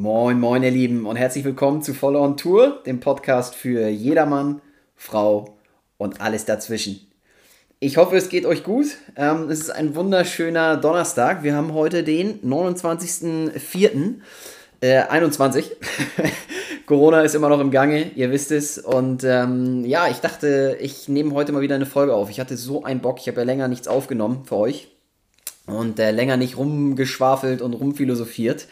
Moin, moin, ihr Lieben, und herzlich willkommen zu Follow on Tour, dem Podcast für jedermann, Frau und alles dazwischen. Ich hoffe, es geht euch gut. Ähm, es ist ein wunderschöner Donnerstag. Wir haben heute den 29.04. Äh, 21. Corona ist immer noch im Gange, ihr wisst es. Und ähm, ja, ich dachte, ich nehme heute mal wieder eine Folge auf. Ich hatte so einen Bock. Ich habe ja länger nichts aufgenommen für euch und äh, länger nicht rumgeschwafelt und rumphilosophiert,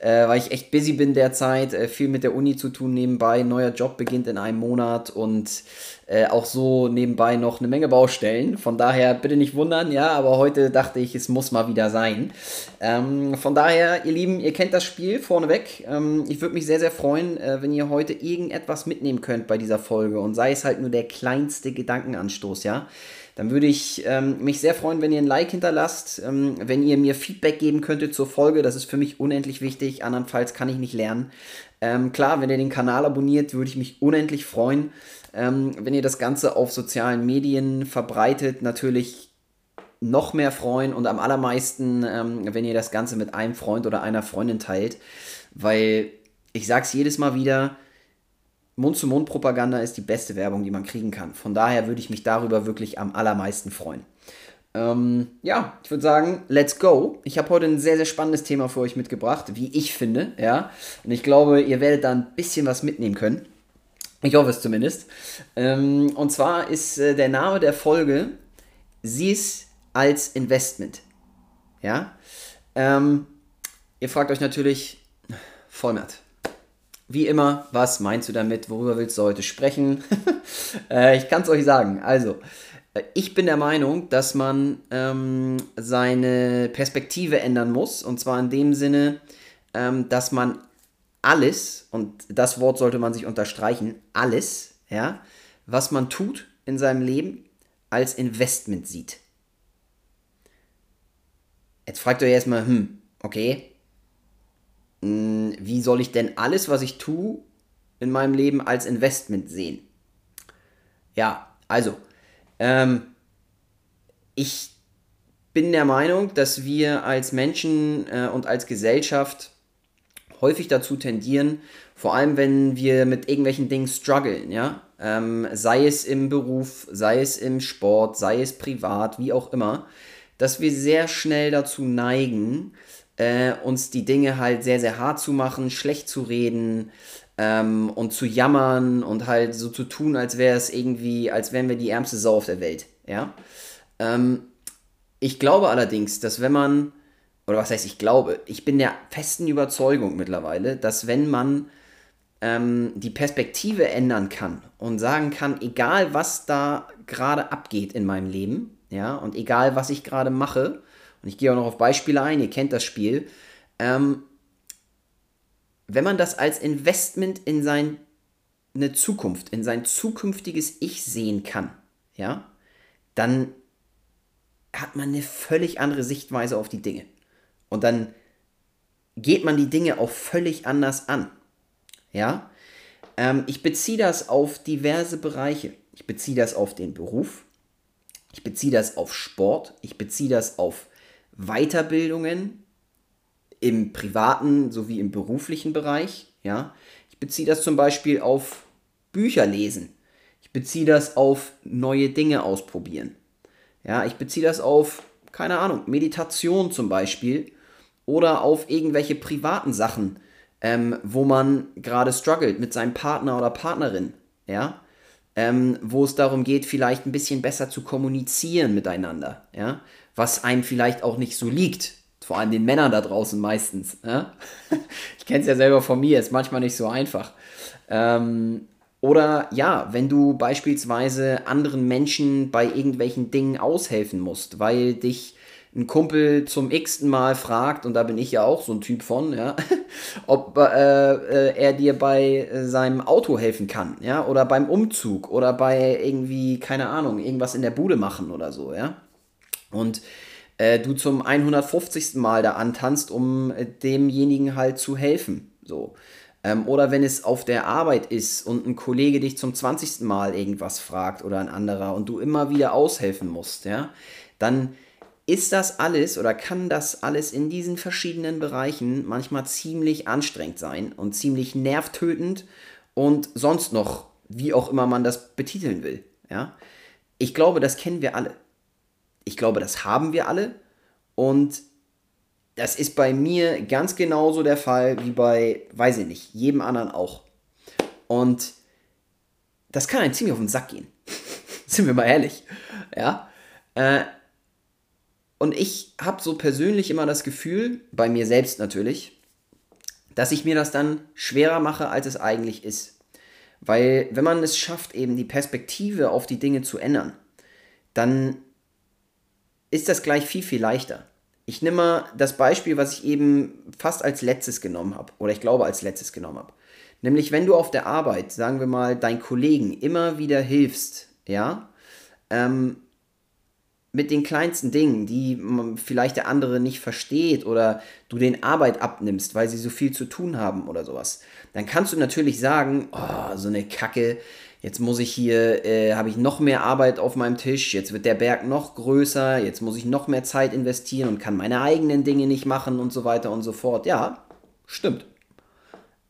äh, weil ich echt busy bin derzeit, äh, viel mit der Uni zu tun nebenbei, neuer Job beginnt in einem Monat und äh, auch so nebenbei noch eine Menge Baustellen. Von daher bitte nicht wundern, ja, aber heute dachte ich, es muss mal wieder sein. Ähm, von daher, ihr Lieben, ihr kennt das Spiel vorneweg. Ähm, ich würde mich sehr, sehr freuen, äh, wenn ihr heute irgendetwas mitnehmen könnt bei dieser Folge und sei es halt nur der kleinste Gedankenanstoß, ja dann würde ich ähm, mich sehr freuen, wenn ihr ein Like hinterlasst, ähm, wenn ihr mir Feedback geben könntet zur Folge. Das ist für mich unendlich wichtig. Andernfalls kann ich nicht lernen. Ähm, klar, wenn ihr den Kanal abonniert, würde ich mich unendlich freuen. Ähm, wenn ihr das Ganze auf sozialen Medien verbreitet, natürlich noch mehr freuen und am allermeisten, ähm, wenn ihr das Ganze mit einem Freund oder einer Freundin teilt. Weil ich sage es jedes Mal wieder, Mund-zu-Mund-Propaganda ist die beste Werbung, die man kriegen kann. Von daher würde ich mich darüber wirklich am allermeisten freuen. Ähm, ja, ich würde sagen, let's go. Ich habe heute ein sehr, sehr spannendes Thema für euch mitgebracht, wie ich finde, ja. Und ich glaube, ihr werdet da ein bisschen was mitnehmen können. Ich hoffe es zumindest. Ähm, und zwar ist äh, der Name der Folge Sie ist als Investment. Ja. Ähm, ihr fragt euch natürlich, Vollmert, wie immer, was meinst du damit? Worüber willst du heute sprechen? äh, ich kann es euch sagen. Also, äh, ich bin der Meinung, dass man ähm, seine Perspektive ändern muss. Und zwar in dem Sinne, ähm, dass man alles, und das Wort sollte man sich unterstreichen, alles, ja, was man tut in seinem Leben, als Investment sieht. Jetzt fragt ihr erstmal, hm, okay, hm, wie soll ich denn alles, was ich tue, in meinem Leben als Investment sehen? Ja, also, ähm, ich bin der Meinung, dass wir als Menschen äh, und als Gesellschaft häufig dazu tendieren, vor allem wenn wir mit irgendwelchen Dingen strugglen, ja, ähm, sei es im Beruf, sei es im Sport, sei es privat, wie auch immer, dass wir sehr schnell dazu neigen, äh, uns die Dinge halt sehr, sehr hart zu machen, schlecht zu reden ähm, und zu jammern und halt so zu tun, als wäre es irgendwie, als wären wir die ärmste Sau auf der Welt. Ja? Ähm, ich glaube allerdings, dass wenn man, oder was heißt ich glaube, ich bin der festen Überzeugung mittlerweile, dass wenn man ähm, die Perspektive ändern kann und sagen kann, egal was da gerade abgeht in meinem Leben, ja, und egal was ich gerade mache, und ich gehe auch noch auf Beispiele ein, ihr kennt das Spiel, ähm, wenn man das als Investment in seine Zukunft, in sein zukünftiges Ich sehen kann, ja, dann hat man eine völlig andere Sichtweise auf die Dinge. Und dann geht man die Dinge auch völlig anders an. Ja, ähm, ich beziehe das auf diverse Bereiche. Ich beziehe das auf den Beruf. Ich beziehe das auf Sport. Ich beziehe das auf Weiterbildungen im privaten sowie im beruflichen Bereich. Ja? Ich beziehe das zum Beispiel auf Bücher lesen. Ich beziehe das auf neue Dinge ausprobieren. Ja, ich beziehe das auf, keine Ahnung, Meditation zum Beispiel oder auf irgendwelche privaten Sachen, ähm, wo man gerade struggelt mit seinem Partner oder Partnerin. Ja, ähm, wo es darum geht, vielleicht ein bisschen besser zu kommunizieren miteinander. Ja, was einem vielleicht auch nicht so liegt. Vor allem den Männern da draußen meistens. Ja? Ich kenne es ja selber von mir, ist manchmal nicht so einfach. Ähm, oder ja, wenn du beispielsweise anderen Menschen bei irgendwelchen Dingen aushelfen musst, weil dich ein Kumpel zum x-ten Mal fragt, und da bin ich ja auch so ein Typ von, ja, ob äh, äh, er dir bei seinem Auto helfen kann, ja, oder beim Umzug oder bei irgendwie, keine Ahnung, irgendwas in der Bude machen oder so, ja und äh, du zum 150. Mal da antanzt, um äh, demjenigen halt zu helfen. So. Ähm, oder wenn es auf der Arbeit ist und ein Kollege dich zum 20. Mal irgendwas fragt oder ein anderer und du immer wieder aushelfen musst, ja, dann ist das alles oder kann das alles in diesen verschiedenen Bereichen manchmal ziemlich anstrengend sein und ziemlich nervtötend und sonst noch, wie auch immer man das betiteln will. Ja? Ich glaube, das kennen wir alle. Ich glaube, das haben wir alle und das ist bei mir ganz genauso der Fall wie bei, weiß ich nicht, jedem anderen auch. Und das kann einem ziemlich auf den Sack gehen. Sind wir mal ehrlich. Ja. Äh, und ich habe so persönlich immer das Gefühl, bei mir selbst natürlich, dass ich mir das dann schwerer mache, als es eigentlich ist. Weil wenn man es schafft, eben die Perspektive auf die Dinge zu ändern, dann ist das gleich viel, viel leichter. Ich nehme mal das Beispiel, was ich eben fast als letztes genommen habe, oder ich glaube als letztes genommen habe. Nämlich, wenn du auf der Arbeit, sagen wir mal, deinen Kollegen immer wieder hilfst, ja, ähm, mit den kleinsten Dingen, die vielleicht der andere nicht versteht oder du den Arbeit abnimmst, weil sie so viel zu tun haben oder sowas, dann kannst du natürlich sagen, oh, so eine Kacke, jetzt muss ich hier, äh, habe ich noch mehr Arbeit auf meinem Tisch, jetzt wird der Berg noch größer, jetzt muss ich noch mehr Zeit investieren und kann meine eigenen Dinge nicht machen und so weiter und so fort. Ja, stimmt.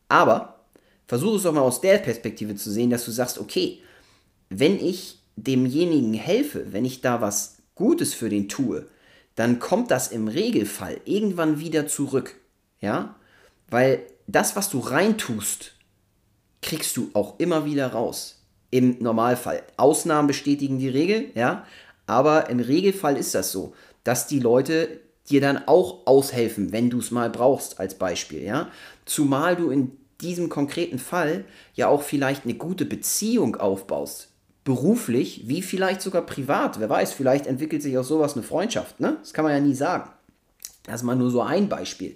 Aber versuche es doch mal aus der Perspektive zu sehen, dass du sagst, okay, wenn ich demjenigen helfe, wenn ich da was Gutes für den tue, dann kommt das im Regelfall irgendwann wieder zurück. Ja? Weil das, was du reintust, kriegst du auch immer wieder raus. Im Normalfall. Ausnahmen bestätigen die Regel, ja. Aber im Regelfall ist das so, dass die Leute dir dann auch aushelfen, wenn du es mal brauchst, als Beispiel, ja. Zumal du in diesem konkreten Fall ja auch vielleicht eine gute Beziehung aufbaust beruflich wie vielleicht sogar privat. Wer weiß, vielleicht entwickelt sich aus sowas eine Freundschaft. Ne? Das kann man ja nie sagen. Das ist mal nur so ein Beispiel.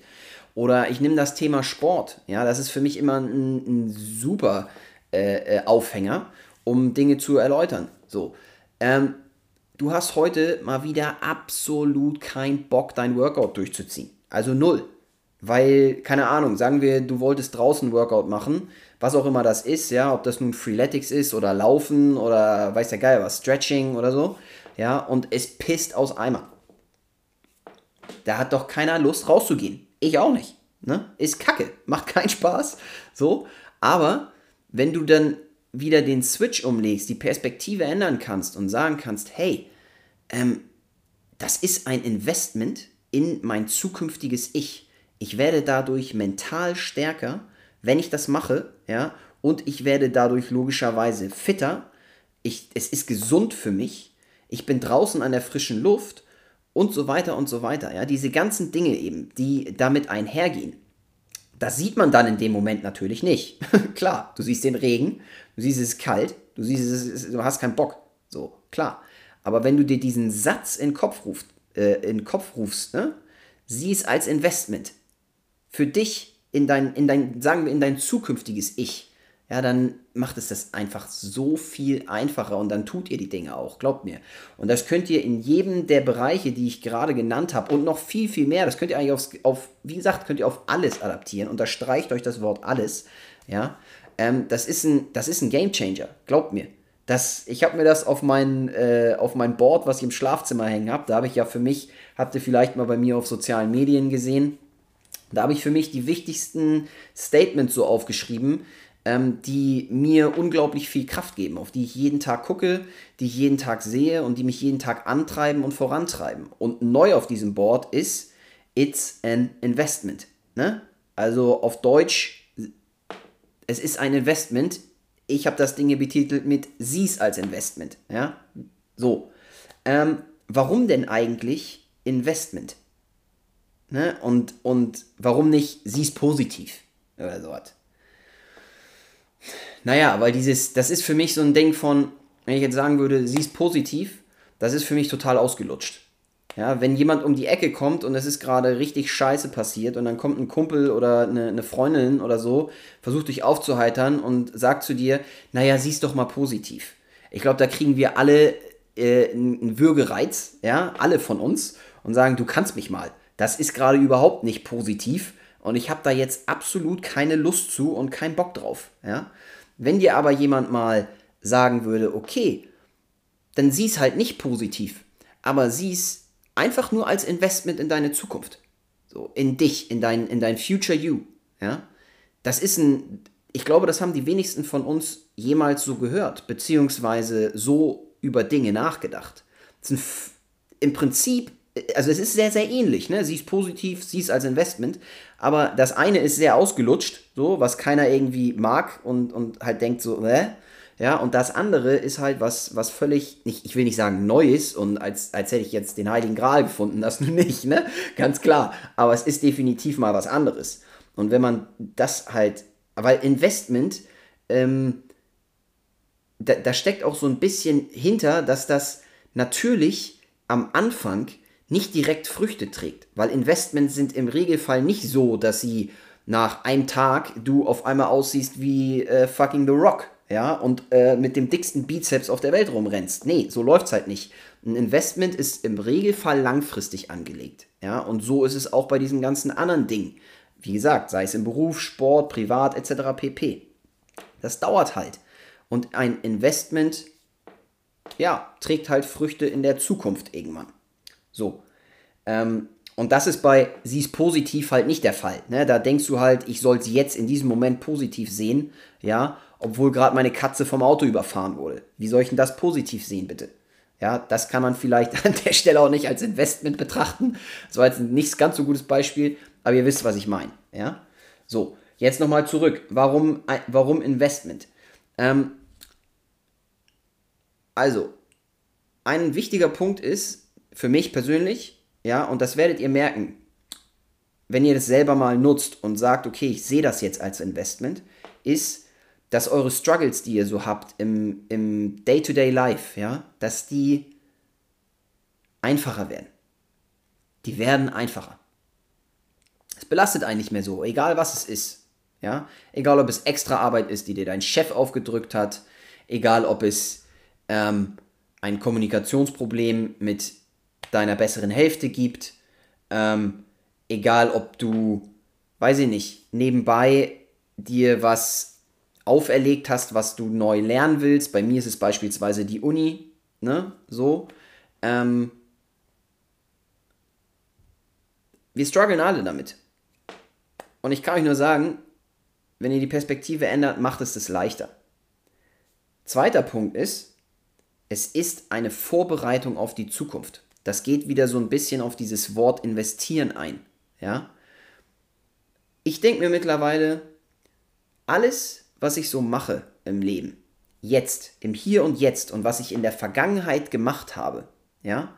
Oder ich nehme das Thema Sport. Ja, das ist für mich immer ein, ein super äh, äh, Aufhänger, um Dinge zu erläutern. So, ähm, du hast heute mal wieder absolut keinen Bock, dein Workout durchzuziehen. Also null. Weil, keine Ahnung, sagen wir, du wolltest draußen Workout machen was auch immer das ist, ja, ob das nun Freeletics ist oder Laufen oder weiß der Geil was, Stretching oder so, ja, und es pisst aus Eimer. Da hat doch keiner Lust rauszugehen. Ich auch nicht. Ne? Ist kacke, macht keinen Spaß. So, aber wenn du dann wieder den Switch umlegst, die Perspektive ändern kannst und sagen kannst, hey, ähm, das ist ein Investment in mein zukünftiges Ich. Ich werde dadurch mental stärker wenn ich das mache, ja, und ich werde dadurch logischerweise fitter, ich, es ist gesund für mich, ich bin draußen an der frischen Luft und so weiter und so weiter, ja, diese ganzen Dinge eben, die damit einhergehen. Das sieht man dann in dem Moment natürlich nicht. klar, du siehst den Regen, du siehst es ist kalt, du siehst es, ist, du hast keinen Bock. So, klar. Aber wenn du dir diesen Satz in den Kopf, ruft, äh, in Kopf rufst, ne, sieh es als Investment. Für dich in dein, in dein, sagen wir, in dein zukünftiges Ich, ja, dann macht es das einfach so viel einfacher und dann tut ihr die Dinge auch, glaubt mir. Und das könnt ihr in jedem der Bereiche, die ich gerade genannt habe und noch viel, viel mehr, das könnt ihr eigentlich aufs, auf, wie gesagt, könnt ihr auf alles adaptieren. Unterstreicht euch das Wort alles, ja. Ähm, das, ist ein, das ist ein Game Changer, glaubt mir. Das, ich habe mir das auf mein, äh, auf mein Board, was ich im Schlafzimmer hängen habe, da habe ich ja für mich, habt ihr vielleicht mal bei mir auf sozialen Medien gesehen, da habe ich für mich die wichtigsten Statements so aufgeschrieben, ähm, die mir unglaublich viel Kraft geben, auf die ich jeden Tag gucke, die ich jeden Tag sehe und die mich jeden Tag antreiben und vorantreiben. Und neu auf diesem Board ist, it's an investment. Ne? Also auf Deutsch, es ist ein Investment. Ich habe das Ding hier betitelt mit sieh's als Investment. Ja? So. Ähm, warum denn eigentlich Investment? Ne? Und, und warum nicht, sie ist positiv oder so was. Naja, weil dieses, das ist für mich so ein Ding von, wenn ich jetzt sagen würde, sie ist positiv, das ist für mich total ausgelutscht. Ja, wenn jemand um die Ecke kommt und es ist gerade richtig scheiße passiert und dann kommt ein Kumpel oder eine, eine Freundin oder so, versucht dich aufzuheitern und sagt zu dir, naja, siehst doch mal positiv. Ich glaube, da kriegen wir alle äh, einen Würgereiz, ja, alle von uns und sagen, du kannst mich mal das ist gerade überhaupt nicht positiv und ich habe da jetzt absolut keine Lust zu und keinen Bock drauf. Ja? Wenn dir aber jemand mal sagen würde, okay, dann sieh es halt nicht positiv, aber sieh es einfach nur als Investment in deine Zukunft. So, in dich, in dein, in dein Future You. Ja? Das ist ein, ich glaube, das haben die wenigsten von uns jemals so gehört, beziehungsweise so über Dinge nachgedacht. Ein, Im Prinzip, also es ist sehr, sehr ähnlich. Ne? Sie ist positiv, sie ist als Investment, aber das eine ist sehr ausgelutscht, so, was keiner irgendwie mag und, und halt denkt so, äh, ja, und das andere ist halt was, was völlig, nicht, ich will nicht sagen Neues und als, als hätte ich jetzt den Heiligen Gral gefunden, das nur nicht, ne? Ganz klar. Aber es ist definitiv mal was anderes. Und wenn man das halt, weil Investment, ähm, da, da steckt auch so ein bisschen hinter, dass das natürlich am Anfang nicht direkt Früchte trägt. Weil Investments sind im Regelfall nicht so, dass sie nach einem Tag du auf einmal aussiehst wie äh, fucking The Rock ja, und äh, mit dem dicksten Bizeps auf der Welt rumrennst. Nee, so läuft es halt nicht. Ein Investment ist im Regelfall langfristig angelegt. Ja, und so ist es auch bei diesen ganzen anderen Dingen. Wie gesagt, sei es im Beruf, Sport, privat etc. pp. Das dauert halt. Und ein Investment, ja, trägt halt Früchte in der Zukunft irgendwann. So. Ähm, und das ist bei sie ist positiv halt nicht der Fall. Ne? Da denkst du halt, ich soll sie jetzt in diesem Moment positiv sehen, ja, obwohl gerade meine Katze vom Auto überfahren wurde. Wie soll ich denn das positiv sehen, bitte? Ja, das kann man vielleicht an der Stelle auch nicht als Investment betrachten. Das war jetzt nicht ganz so gutes Beispiel, aber ihr wisst, was ich meine. Ja, so, jetzt nochmal zurück. Warum, warum Investment? Ähm, also, ein wichtiger Punkt ist für mich persönlich, ja, und das werdet ihr merken, wenn ihr das selber mal nutzt und sagt, okay, ich sehe das jetzt als Investment, ist, dass eure Struggles, die ihr so habt im, im Day-to-Day Life, ja, dass die einfacher werden. Die werden einfacher. Es belastet einen nicht mehr so, egal was es ist. Ja? Egal ob es extra Arbeit ist, die dir dein Chef aufgedrückt hat, egal ob es ähm, ein Kommunikationsproblem mit deiner besseren Hälfte gibt, ähm, egal ob du, weiß ich nicht, nebenbei dir was auferlegt hast, was du neu lernen willst. Bei mir ist es beispielsweise die Uni, ne? So. Ähm, wir strugglen alle damit. Und ich kann euch nur sagen, wenn ihr die Perspektive ändert, macht es das leichter. Zweiter Punkt ist, es ist eine Vorbereitung auf die Zukunft. Das geht wieder so ein bisschen auf dieses Wort investieren ein. Ja? Ich denke mir mittlerweile, alles, was ich so mache im Leben, jetzt, im Hier und Jetzt und was ich in der Vergangenheit gemacht habe, ja,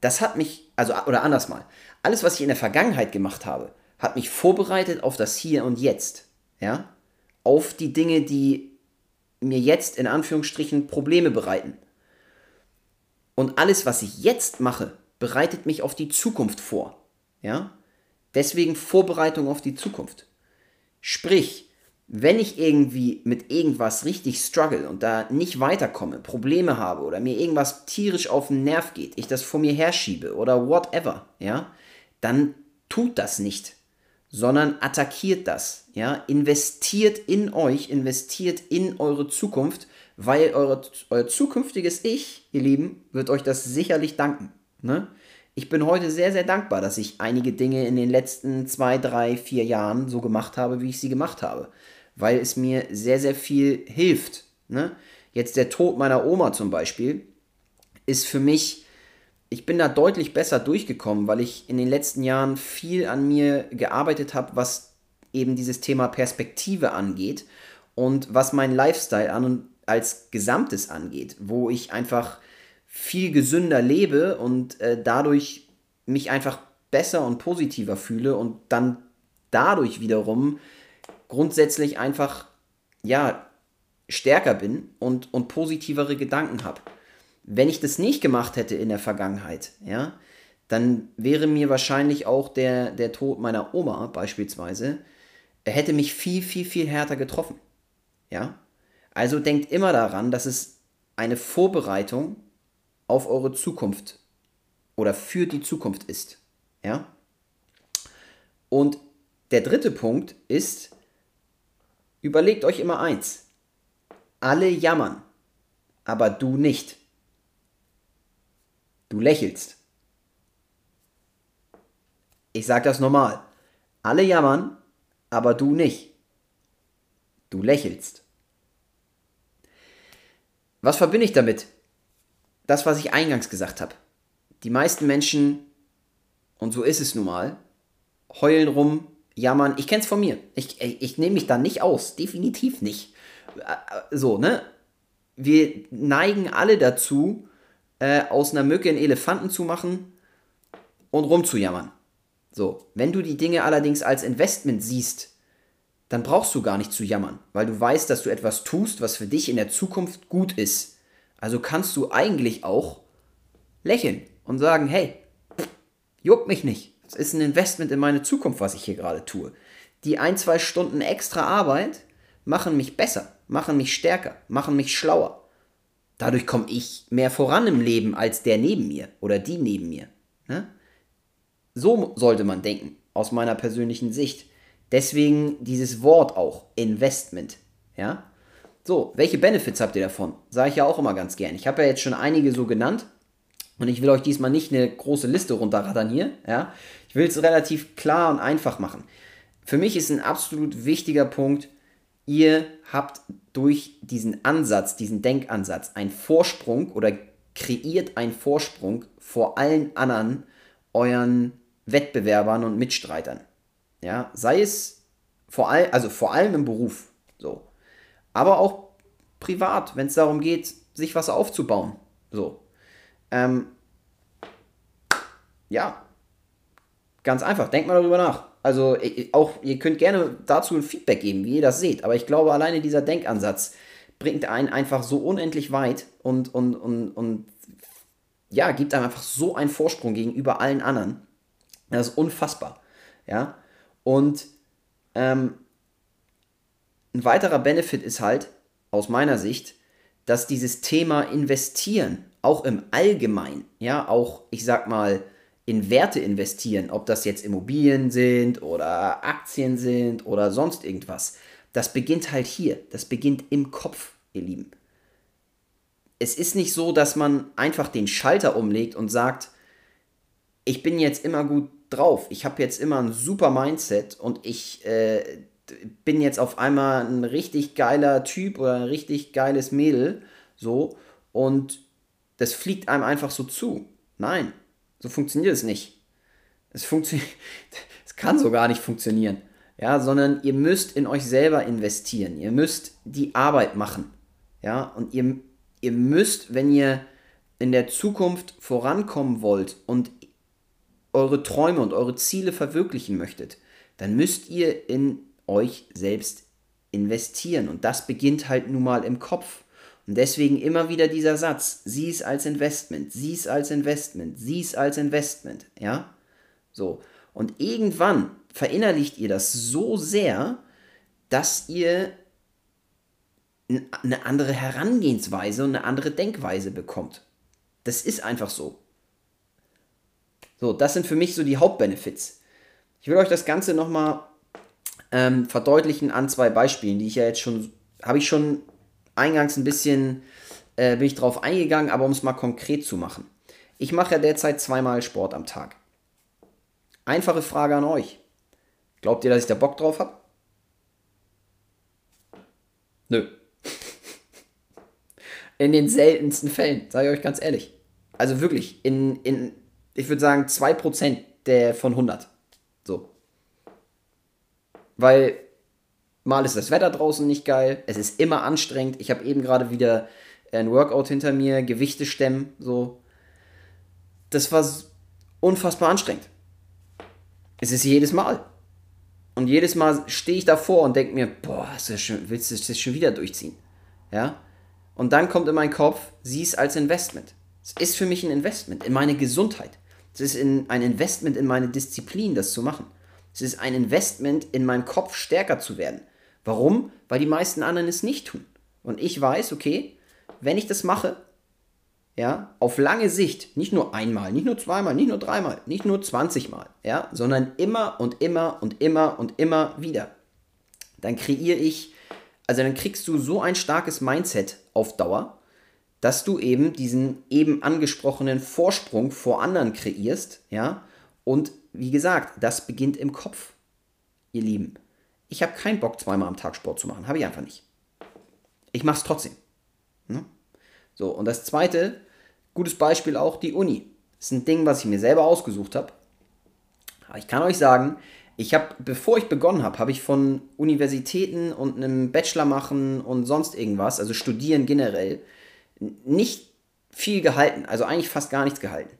das hat mich, also, oder anders mal, alles, was ich in der Vergangenheit gemacht habe, hat mich vorbereitet auf das Hier und Jetzt, ja, auf die Dinge, die mir jetzt in Anführungsstrichen Probleme bereiten. Und alles, was ich jetzt mache, bereitet mich auf die Zukunft vor, ja. Deswegen Vorbereitung auf die Zukunft. Sprich, wenn ich irgendwie mit irgendwas richtig struggle und da nicht weiterkomme, Probleme habe oder mir irgendwas tierisch auf den Nerv geht, ich das vor mir herschiebe oder whatever, ja, dann tut das nicht, sondern attackiert das, ja, investiert in euch, investiert in eure Zukunft, weil eure, euer zukünftiges Ich, ihr Lieben, wird euch das sicherlich danken, ne? Ich bin heute sehr, sehr dankbar, dass ich einige Dinge in den letzten zwei, drei, vier Jahren so gemacht habe, wie ich sie gemacht habe weil es mir sehr, sehr viel hilft. Ne? Jetzt der Tod meiner Oma zum Beispiel ist für mich, ich bin da deutlich besser durchgekommen, weil ich in den letzten Jahren viel an mir gearbeitet habe, was eben dieses Thema Perspektive angeht und was mein Lifestyle an und als Gesamtes angeht, wo ich einfach viel gesünder lebe und äh, dadurch mich einfach besser und positiver fühle und dann dadurch wiederum grundsätzlich einfach, ja, stärker bin und, und positivere Gedanken habe. Wenn ich das nicht gemacht hätte in der Vergangenheit, ja, dann wäre mir wahrscheinlich auch der, der Tod meiner Oma beispielsweise, er hätte mich viel, viel, viel härter getroffen. Ja? Also denkt immer daran, dass es eine Vorbereitung auf eure Zukunft oder für die Zukunft ist. Ja? Und der dritte Punkt ist, Überlegt euch immer eins. Alle jammern, aber du nicht. Du lächelst. Ich sage das normal. Alle jammern, aber du nicht. Du lächelst. Was verbinde ich damit? Das, was ich eingangs gesagt habe. Die meisten Menschen, und so ist es nun mal, heulen rum, jammern. Ich kenne es von mir. Ich, ich, ich nehme mich da nicht aus. Definitiv nicht. Äh, so, ne? Wir neigen alle dazu, äh, aus einer Mücke einen Elefanten zu machen und rumzujammern. So, wenn du die Dinge allerdings als Investment siehst, dann brauchst du gar nicht zu jammern, weil du weißt, dass du etwas tust, was für dich in der Zukunft gut ist. Also kannst du eigentlich auch lächeln und sagen, hey, juckt mich nicht. Es ist ein Investment in meine Zukunft, was ich hier gerade tue. Die ein, zwei Stunden extra Arbeit machen mich besser, machen mich stärker, machen mich schlauer. Dadurch komme ich mehr voran im Leben als der neben mir oder die neben mir. Ne? So sollte man denken, aus meiner persönlichen Sicht. Deswegen dieses Wort auch, Investment. Ja? So, welche Benefits habt ihr davon? Sage ich ja auch immer ganz gern. Ich habe ja jetzt schon einige so genannt und ich will euch diesmal nicht eine große Liste runterrattern hier. Ja? Ich will es relativ klar und einfach machen. Für mich ist ein absolut wichtiger Punkt, ihr habt durch diesen Ansatz, diesen Denkansatz, einen Vorsprung oder kreiert einen Vorsprung vor allen anderen euren Wettbewerbern und Mitstreitern. Ja, sei es vor allem, also vor allem im Beruf, so. Aber auch privat, wenn es darum geht, sich was aufzubauen, so. Ähm, ja, ganz einfach. Denkt mal darüber nach. Also auch, ihr könnt gerne dazu ein Feedback geben, wie ihr das seht. Aber ich glaube, alleine dieser Denkansatz bringt einen einfach so unendlich weit und, und, und, und ja, gibt einem einfach so einen Vorsprung gegenüber allen anderen. Das ist unfassbar. Ja. Und ähm, ein weiterer Benefit ist halt, aus meiner Sicht, dass dieses Thema Investieren, auch im Allgemeinen, ja, auch, ich sag mal, in Werte investieren, ob das jetzt Immobilien sind oder Aktien sind oder sonst irgendwas, das beginnt halt hier. Das beginnt im Kopf, ihr Lieben. Es ist nicht so, dass man einfach den Schalter umlegt und sagt, ich bin jetzt immer gut drauf. Ich habe jetzt immer ein super Mindset und ich äh, bin jetzt auf einmal ein richtig geiler Typ oder ein richtig geiles Mädel. So. Und das fliegt einem einfach so zu. Nein, so funktioniert es nicht. Es funktioniert, es kann so gar nicht funktionieren. Ja, sondern ihr müsst in euch selber investieren. Ihr müsst die Arbeit machen. Ja, und ihr, ihr müsst, wenn ihr in der Zukunft vorankommen wollt und eure Träume und eure Ziele verwirklichen möchtet, dann müsst ihr in euch selbst investieren. Und das beginnt halt nun mal im Kopf. Und deswegen immer wieder dieser Satz, sieh es als Investment, sieh es als Investment, sieh es als Investment, ja? So. Und irgendwann verinnerlicht ihr das so sehr, dass ihr eine andere Herangehensweise und eine andere Denkweise bekommt. Das ist einfach so. So, das sind für mich so die Hauptbenefits. Ich will euch das Ganze nochmal ähm, verdeutlichen an zwei Beispielen, die ich ja jetzt schon, habe ich schon eingangs ein bisschen, äh, bin ich drauf eingegangen, aber um es mal konkret zu machen. Ich mache ja derzeit zweimal Sport am Tag. Einfache Frage an euch. Glaubt ihr, dass ich da Bock drauf habe? Nö. In den seltensten Fällen, sage ich euch ganz ehrlich. Also wirklich, in, in ich würde sagen, 2% der von 100. So. Weil mal ist das Wetter draußen nicht geil, es ist immer anstrengend. Ich habe eben gerade wieder ein Workout hinter mir, Gewichte stemmen, so. Das war unfassbar anstrengend. Es ist jedes Mal. Und jedes Mal stehe ich davor und denke mir, boah, schon, willst du das schon wieder durchziehen? Ja? Und dann kommt in meinen Kopf, sieh es als Investment. Es ist für mich ein Investment in meine Gesundheit. Es ist in, ein Investment in meine Disziplin, das zu machen. Es ist ein Investment in meinem Kopf, stärker zu werden. Warum? Weil die meisten anderen es nicht tun. Und ich weiß, okay, wenn ich das mache, ja, auf lange Sicht, nicht nur einmal, nicht nur zweimal, nicht nur dreimal, nicht nur 20 Mal, ja, sondern immer und immer und immer und immer wieder, dann kreiere ich, also dann kriegst du so ein starkes Mindset auf Dauer, dass du eben diesen eben angesprochenen Vorsprung vor anderen kreierst, ja, Und wie gesagt, das beginnt im Kopf, ihr Lieben. Ich habe keinen Bock, zweimal am Tag Sport zu machen. Habe ich einfach nicht. Ich mache es trotzdem. Ne? So, und das zweite, gutes Beispiel auch, die Uni. Das ist ein Ding, was ich mir selber ausgesucht habe. Ich kann euch sagen, ich habe, bevor ich begonnen habe, habe ich von Universitäten und einem Bachelor machen und sonst irgendwas, also studieren generell, nicht viel gehalten. Also eigentlich fast gar nichts gehalten.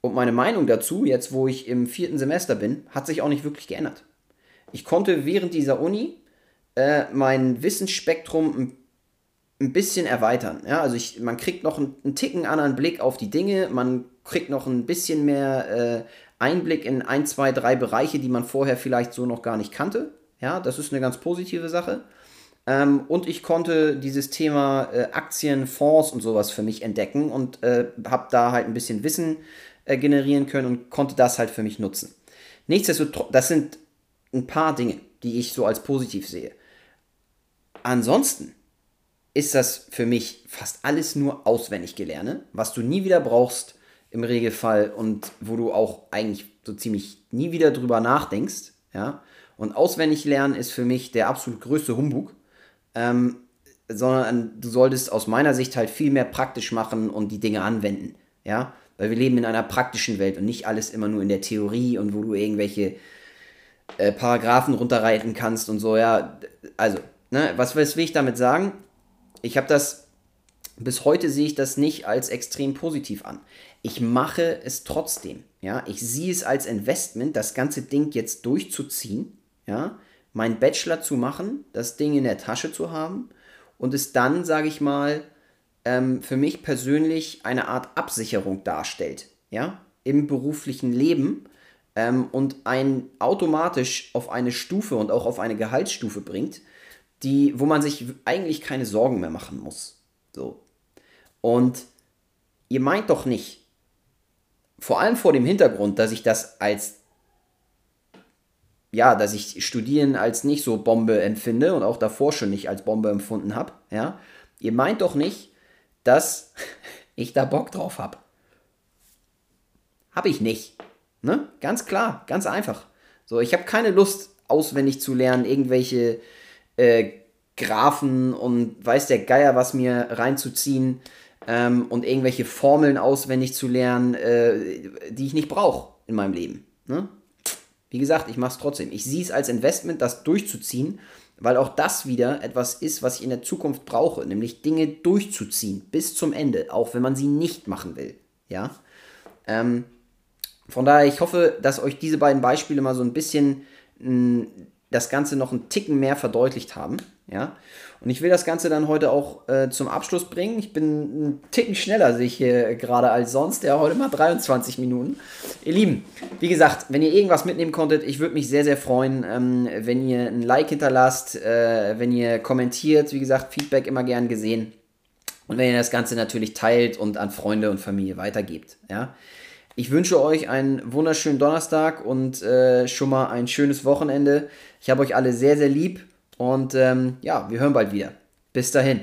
Und meine Meinung dazu, jetzt wo ich im vierten Semester bin, hat sich auch nicht wirklich geändert. Ich konnte während dieser Uni äh, mein Wissensspektrum ein, ein, bisschen erweitern. Ja, also ich, man kriegt noch einen, einen Ticken anderen Blick auf die Dinge, man kriegt noch ein bisschen mehr äh, Einblick in ein, zwei, drei Bereiche, die man vorher vielleicht so noch gar nicht kannte. Ja, das ist eine ganz positive Sache. Ähm, und ich konnte dieses Thema äh, Aktien, Fonds und sowas für mich entdecken und äh, habe da halt ein bisschen Wissen äh, generieren können und konnte das halt für mich nutzen. Nichtsdestotrotz, das sind ein paar Dinge, die ich so als positiv sehe. Ansonsten ist das für mich fast alles nur auswendig gelerne, was du nie wieder brauchst im Regelfall und wo du auch eigentlich so ziemlich nie wieder drüber nachdenkst. Ja? Und auswendig lernen ist für mich der absolut größte Humbug. Ähm, sondern du solltest aus meiner Sicht halt viel mehr praktisch machen und die Dinge anwenden. Ja? Weil wir leben in einer praktischen Welt und nicht alles immer nur in der Theorie und wo du irgendwelche äh, Paragraphen runterreiten kannst und so, ja. Also, ne, was, was will ich damit sagen? Ich habe das, bis heute sehe ich das nicht als extrem positiv an. Ich mache es trotzdem, ja. Ich sehe es als Investment, das ganze Ding jetzt durchzuziehen, ja. Mein Bachelor zu machen, das Ding in der Tasche zu haben und es dann, sage ich mal, ähm, für mich persönlich eine Art Absicherung darstellt, ja, im beruflichen Leben ähm, und einen automatisch auf eine Stufe und auch auf eine Gehaltsstufe bringt, die, wo man sich eigentlich keine Sorgen mehr machen muss. So. Und ihr meint doch nicht, vor allem vor dem Hintergrund, dass ich das als ja, dass ich Studieren als nicht so Bombe empfinde und auch davor schon nicht als Bombe empfunden habe, ja. Ihr meint doch nicht, dass ich da Bock drauf habe. Habe ich nicht. Ne? Ganz klar, ganz einfach. So, ich habe keine Lust, auswendig zu lernen, irgendwelche äh, Graphen und weiß der Geier was mir reinzuziehen ähm, und irgendwelche Formeln auswendig zu lernen, äh, die ich nicht brauche in meinem Leben. Ne? Wie gesagt, ich mache es trotzdem. Ich sehe es als Investment, das durchzuziehen, weil auch das wieder etwas ist, was ich in der Zukunft brauche, nämlich Dinge durchzuziehen bis zum Ende, auch wenn man sie nicht machen will. Ja. Ähm, von daher, ich hoffe, dass euch diese beiden Beispiele mal so ein bisschen mh, hm, das Ganze noch einen Ticken mehr verdeutlicht haben. Ja? Und ich will das Ganze dann heute auch äh, zum Abschluss bringen. Ich bin einen Ticken schneller, sehe ich hier gerade als sonst. Ja, heute mal 23 Minuten. Ihr Lieben, wie gesagt, wenn ihr irgendwas mitnehmen konntet, ich würde mich sehr, sehr freuen, ähm, wenn ihr ein Like hinterlasst, äh, wenn ihr kommentiert. Wie gesagt, Feedback immer gern gesehen. Und wenn ihr das Ganze natürlich teilt und an Freunde und Familie weitergebt. Ja? Ich wünsche euch einen wunderschönen Donnerstag und äh, schon mal ein schönes Wochenende. Ich habe euch alle sehr, sehr lieb und ähm, ja, wir hören bald wieder. Bis dahin.